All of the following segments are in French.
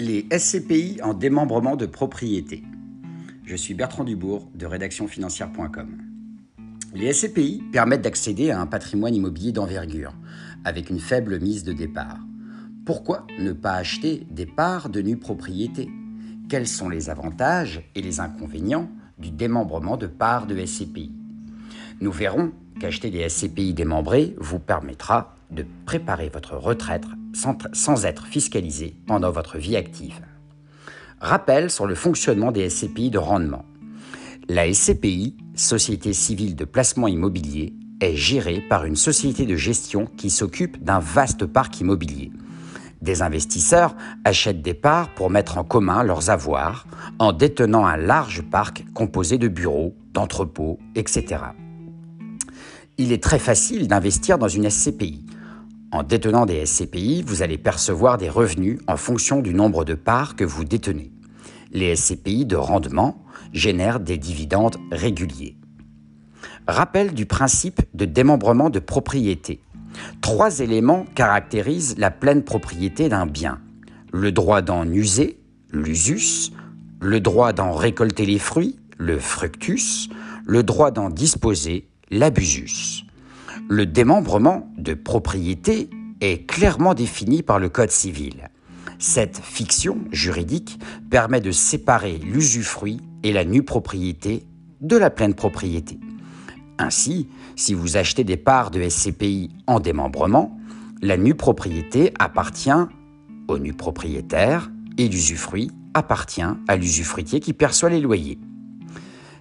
Les SCPI en démembrement de propriété. Je suis Bertrand Dubourg de rédactionfinancière.com. Les SCPI permettent d'accéder à un patrimoine immobilier d'envergure avec une faible mise de départ. Pourquoi ne pas acheter des parts de nue propriété? Quels sont les avantages et les inconvénients du démembrement de parts de SCPI Nous verrons qu'acheter des SCPI démembrés vous permettra de préparer votre retraite sans, être fiscalisé pendant votre vie active. Rappel sur le fonctionnement des SCPI de rendement. La SCPI, Société civile de placement immobilier, est gérée par une société de gestion qui s'occupe d'un vaste parc immobilier. Des investisseurs achètent des parts pour mettre en commun leurs avoirs en détenant un large parc composé de bureaux, d'entrepôts, etc. Il est très facile d'investir dans une SCPI. En détenant des SCPI, vous allez percevoir des revenus en fonction du nombre de parts que vous détenez. Les SCPI de rendement génèrent des dividendes réguliers. Rappel du principe de démembrement de propriété. Trois éléments caractérisent la pleine propriété d'un bien. Le droit d'en user, l'usus, le droit d'en récolter les fruits, le fructus, le droit d'en disposer, l'abusus. Le démembrement de propriété est clairement défini par le Code civil. Cette fiction juridique permet de séparer l'usufruit et la nue propriété de la pleine propriété. Ainsi, si vous achetez des parts de SCPI en démembrement, la nue propriété appartient au nu propriétaire et l'usufruit appartient à l'usufruitier qui perçoit les loyers.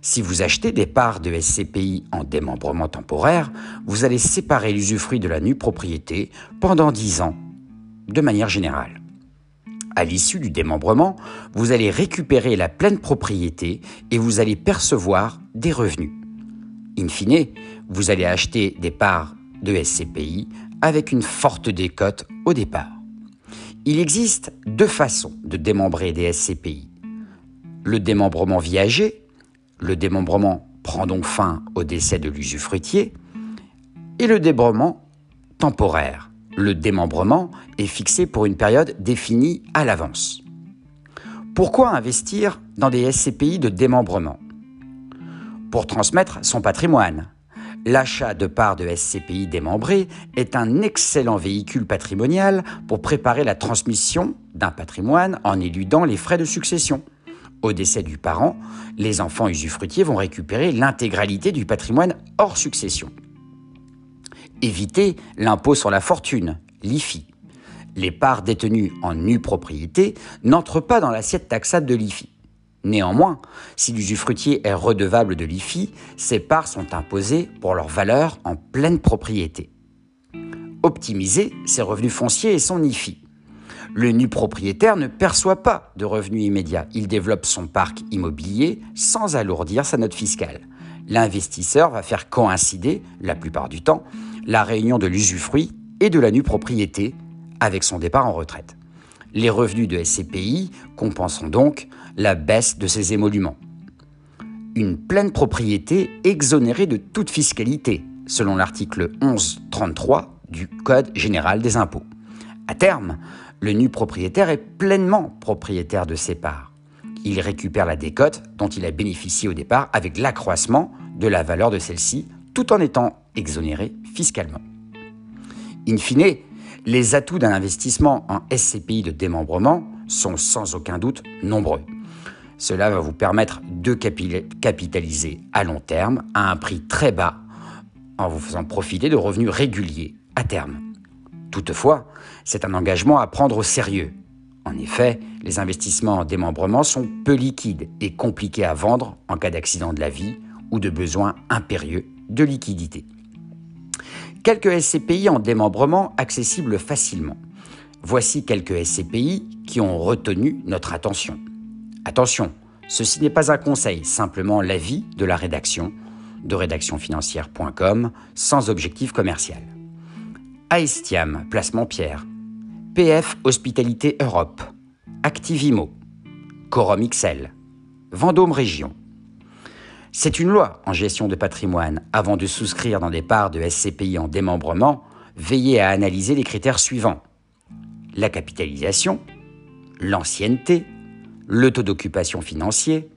Si vous achetez des parts de SCPI en démembrement temporaire, vous allez séparer l'usufruit de la nue propriété pendant 10 ans, de manière générale. À l'issue du démembrement, vous allez récupérer la pleine propriété et vous allez percevoir des revenus. In fine, vous allez acheter des parts de SCPI avec une forte décote au départ. Il existe deux façons de démembrer des SCPI. Le démembrement viager, le démembrement prend donc fin au décès de l'usufruitier et le démembrement temporaire. Le démembrement est fixé pour une période définie à l'avance. Pourquoi investir dans des SCPI de démembrement? Pour transmettre son patrimoine. L'achat de parts de SCPI démembrées est un excellent véhicule patrimonial pour préparer la transmission d'un patrimoine en éludant les frais de succession. Au décès du parent, les enfants usufruitiers vont récupérer l'intégralité du patrimoine hors succession. Éviter l'impôt sur la fortune, l'IFI. Les parts détenues en nue propriété n'entrent pas dans l'assiette taxable de l'IFI. Néanmoins, si l'usufruitier est redevable de l'IFI, ces parts sont imposées pour leur valeur en pleine propriété. Optimiser ses revenus fonciers et son IFI. Le nu propriétaire ne perçoit pas de revenus immédiats. Il développe son parc immobilier sans alourdir sa note fiscale. L'investisseur va faire coïncider, la plupart du temps, la réunion de l'usufruit et de la nue propriété avec son départ en retraite. Les revenus de SCPI compensent donc la baisse de ses émoluments. Une pleine propriété exonérée de toute fiscalité, selon l'article 1133 du Code général des impôts. À terme, le nu propriétaire est pleinement propriétaire de ses parts. Il récupère la décote dont il a bénéficié au départ avec l'accroissement de la valeur de celle-ci tout en étant exonéré fiscalement. In fine, les atouts d'un investissement en SCPI de démembrement sont sans aucun doute nombreux. Cela va vous permettre de capitaliser à long terme à un prix très bas en vous faisant profiter de revenus réguliers à terme. Toutefois, c'est un engagement à prendre au sérieux. En effet, les investissements en démembrement sont peu liquides et compliqués à vendre en cas d'accident de la vie ou de besoin impérieux de liquidité. Quelques SCPI en démembrement accessibles facilement. Voici quelques SCPI qui ont retenu notre attention. Attention, ceci n'est pas un conseil, simplement l'avis de la rédaction de rédactionfinancière.com sans objectif commercial. Aestiam, Placement Pierre, PF Hospitalité Europe, Activimo, Corum XL, Vendôme Région. C'est une loi en gestion de patrimoine. Avant de souscrire dans des parts de SCPI en démembrement, veillez à analyser les critères suivants. La capitalisation, l'ancienneté, le taux d'occupation financier,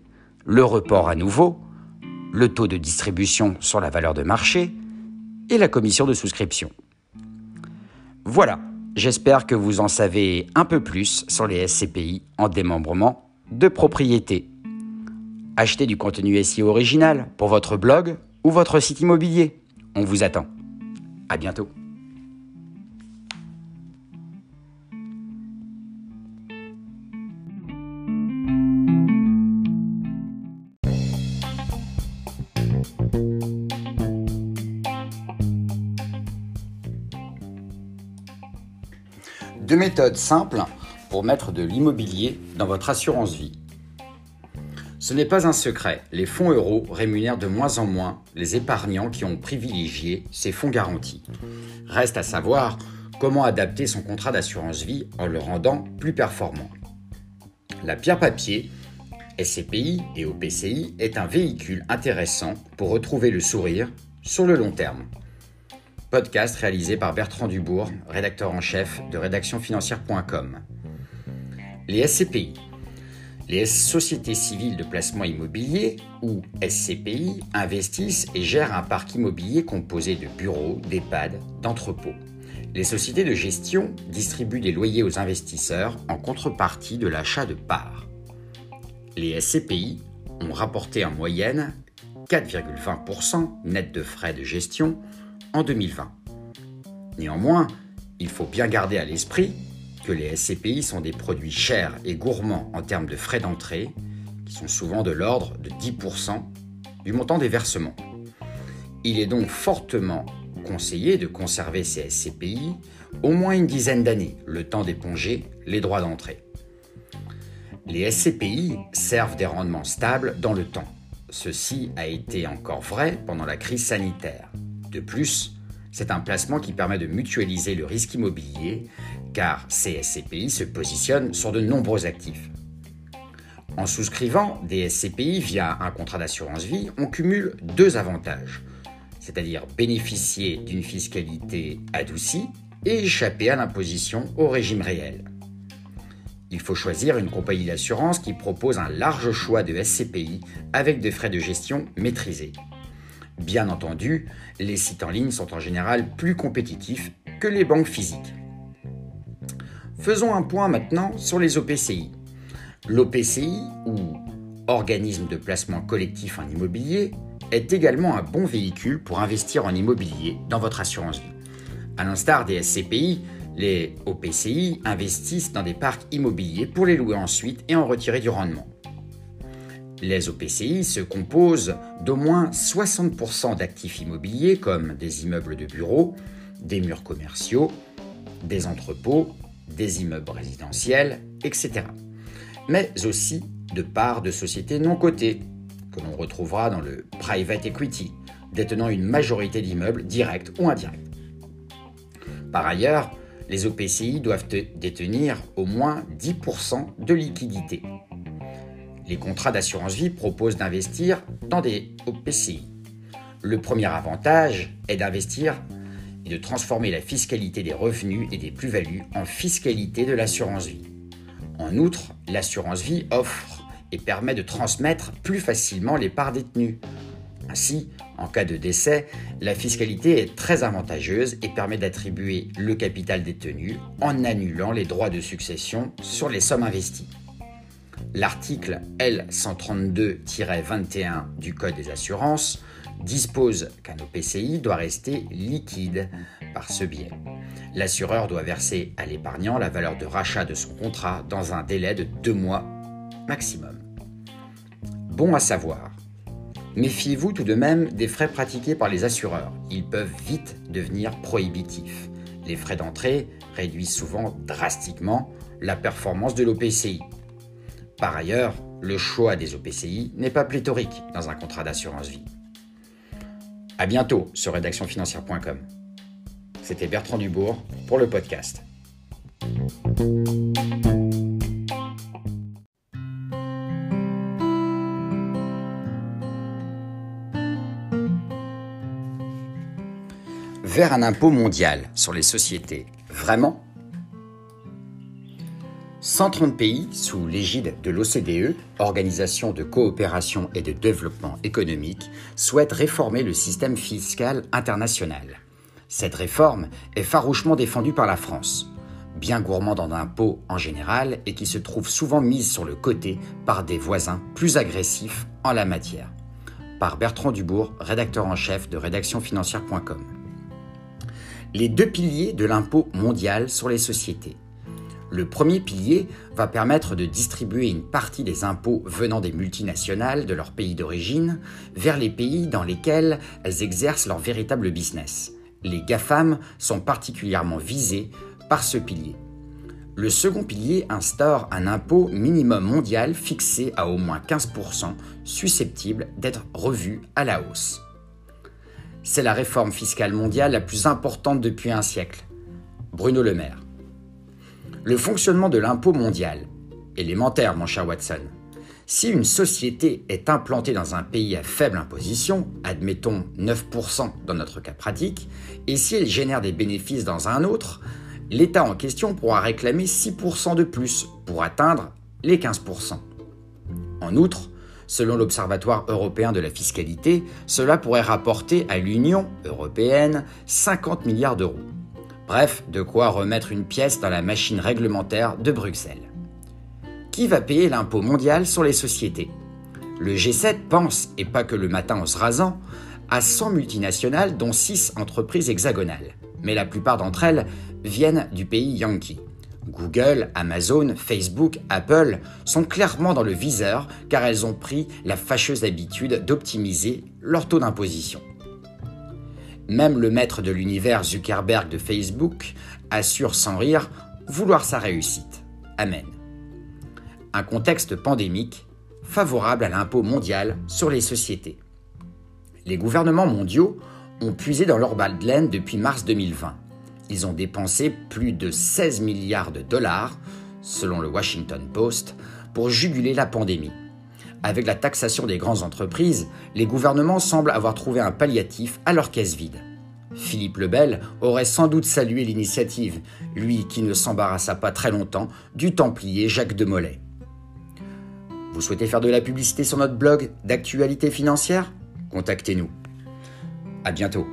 le report à nouveau, le taux de distribution sur la valeur de marché et la commission de souscription. Voilà, j'espère que vous en savez un peu plus sur les SCPI en démembrement de propriété. Achetez du contenu SEO original pour votre blog ou votre site immobilier. On vous attend. À bientôt. Deux méthodes simples pour mettre de l'immobilier dans votre assurance vie. Ce n'est pas un secret, les fonds euros rémunèrent de moins en moins les épargnants qui ont privilégié ces fonds garantis. Reste à savoir comment adapter son contrat d'assurance vie en le rendant plus performant. La pierre papier, SCPI et OPCI, est un véhicule intéressant pour retrouver le sourire sur le long terme. Podcast réalisé par Bertrand Dubourg, rédacteur en chef de rédactionfinancière.com. Les SCPI. Les sociétés civiles de placement immobilier, ou SCPI, investissent et gèrent un parc immobilier composé de bureaux, d'EHPAD, d'entrepôts. Les sociétés de gestion distribuent des loyers aux investisseurs en contrepartie de l'achat de parts. Les SCPI ont rapporté en moyenne 4,20% net de frais de gestion en 2020. Néanmoins, il faut bien garder à l'esprit que les SCPI sont des produits chers et gourmands en termes de frais d'entrée, qui sont souvent de l'ordre de 10% du montant des versements. Il est donc fortement conseillé de conserver ces SCPI au moins une dizaine d'années, le temps d'éponger les droits d'entrée. Les SCPI servent des rendements stables dans le temps. Ceci a été encore vrai pendant la crise sanitaire. De plus, c'est un placement qui permet de mutualiser le risque immobilier car ces SCPI se positionnent sur de nombreux actifs. En souscrivant des SCPI via un contrat d'assurance vie, on cumule deux avantages, c'est-à-dire bénéficier d'une fiscalité adoucie et échapper à l'imposition au régime réel. Il faut choisir une compagnie d'assurance qui propose un large choix de SCPI avec des frais de gestion maîtrisés. Bien entendu, les sites en ligne sont en général plus compétitifs que les banques physiques. Faisons un point maintenant sur les OPCI. L'OPCI, ou organisme de placement collectif en immobilier, est également un bon véhicule pour investir en immobilier dans votre assurance vie. À l'instar des SCPI, les OPCI investissent dans des parcs immobiliers pour les louer ensuite et en retirer du rendement. Les OPCI se composent d'au moins 60% d'actifs immobiliers comme des immeubles de bureaux, des murs commerciaux, des entrepôts, des immeubles résidentiels, etc. Mais aussi de parts de sociétés non cotées, que l'on retrouvera dans le private equity, détenant une majorité d'immeubles directs ou indirects. Par ailleurs, les OPCI doivent détenir au moins 10% de liquidités, les contrats d'assurance vie proposent d'investir dans des OPCI. Le premier avantage est d'investir et de transformer la fiscalité des revenus et des plus-values en fiscalité de l'assurance vie. En outre, l'assurance vie offre et permet de transmettre plus facilement les parts détenues. Ainsi, en cas de décès, la fiscalité est très avantageuse et permet d'attribuer le capital détenu en annulant les droits de succession sur les sommes investies. L'article L132-21 du Code des assurances dispose qu'un OPCI doit rester liquide par ce biais. L'assureur doit verser à l'épargnant la valeur de rachat de son contrat dans un délai de deux mois maximum. Bon à savoir. Méfiez-vous tout de même des frais pratiqués par les assureurs. Ils peuvent vite devenir prohibitifs. Les frais d'entrée réduisent souvent drastiquement la performance de l'OPCI. Par ailleurs, le choix des OPCI n'est pas pléthorique dans un contrat d'assurance vie. A bientôt sur rédactionfinancière.com. C'était Bertrand Dubourg pour le podcast. Vers un impôt mondial sur les sociétés, vraiment? 130 pays, sous l'égide de l'OCDE, Organisation de coopération et de développement économique, souhaitent réformer le système fiscal international. Cette réforme est farouchement défendue par la France, bien gourmande en impôts en général et qui se trouve souvent mise sur le côté par des voisins plus agressifs en la matière. Par Bertrand Dubourg, rédacteur en chef de rédactionfinancière.com. Les deux piliers de l'impôt mondial sur les sociétés le premier pilier va permettre de distribuer une partie des impôts venant des multinationales de leur pays d'origine vers les pays dans lesquels elles exercent leur véritable business. Les GAFAM sont particulièrement visés par ce pilier. Le second pilier instaure un impôt minimum mondial fixé à au moins 15%, susceptible d'être revu à la hausse. C'est la réforme fiscale mondiale la plus importante depuis un siècle. Bruno Le Maire. Le fonctionnement de l'impôt mondial. Élémentaire, mon cher Watson. Si une société est implantée dans un pays à faible imposition, admettons 9% dans notre cas pratique, et si elle génère des bénéfices dans un autre, l'État en question pourra réclamer 6% de plus pour atteindre les 15%. En outre, selon l'Observatoire européen de la fiscalité, cela pourrait rapporter à l'Union européenne 50 milliards d'euros. Bref, de quoi remettre une pièce dans la machine réglementaire de Bruxelles. Qui va payer l'impôt mondial sur les sociétés? Le G7 pense, et pas que le matin en se rasant, à 100 multinationales dont 6 entreprises hexagonales. Mais la plupart d'entre elles viennent du pays Yankee. Google, Amazon, Facebook, Apple sont clairement dans le viseur car elles ont pris la fâcheuse habitude d'optimiser leur taux d'imposition. Même le maître de l'univers Zuckerberg de Facebook assure sans rire vouloir sa réussite. Amen. Un contexte pandémique favorable à l'impôt mondial sur les sociétés. Les gouvernements mondiaux ont puisé dans leur balle de laine depuis mars 2020. Ils ont dépensé plus de 16 milliards de dollars, selon le Washington Post, pour juguler la pandémie. Avec la taxation des grandes entreprises, les gouvernements semblent avoir trouvé un palliatif à leur caisse vide. Philippe Lebel aurait sans doute salué l'initiative, lui qui ne s'embarrassa pas très longtemps du Templier Jacques de Molay. Vous souhaitez faire de la publicité sur notre blog d'actualité financière? Contactez-nous. À bientôt.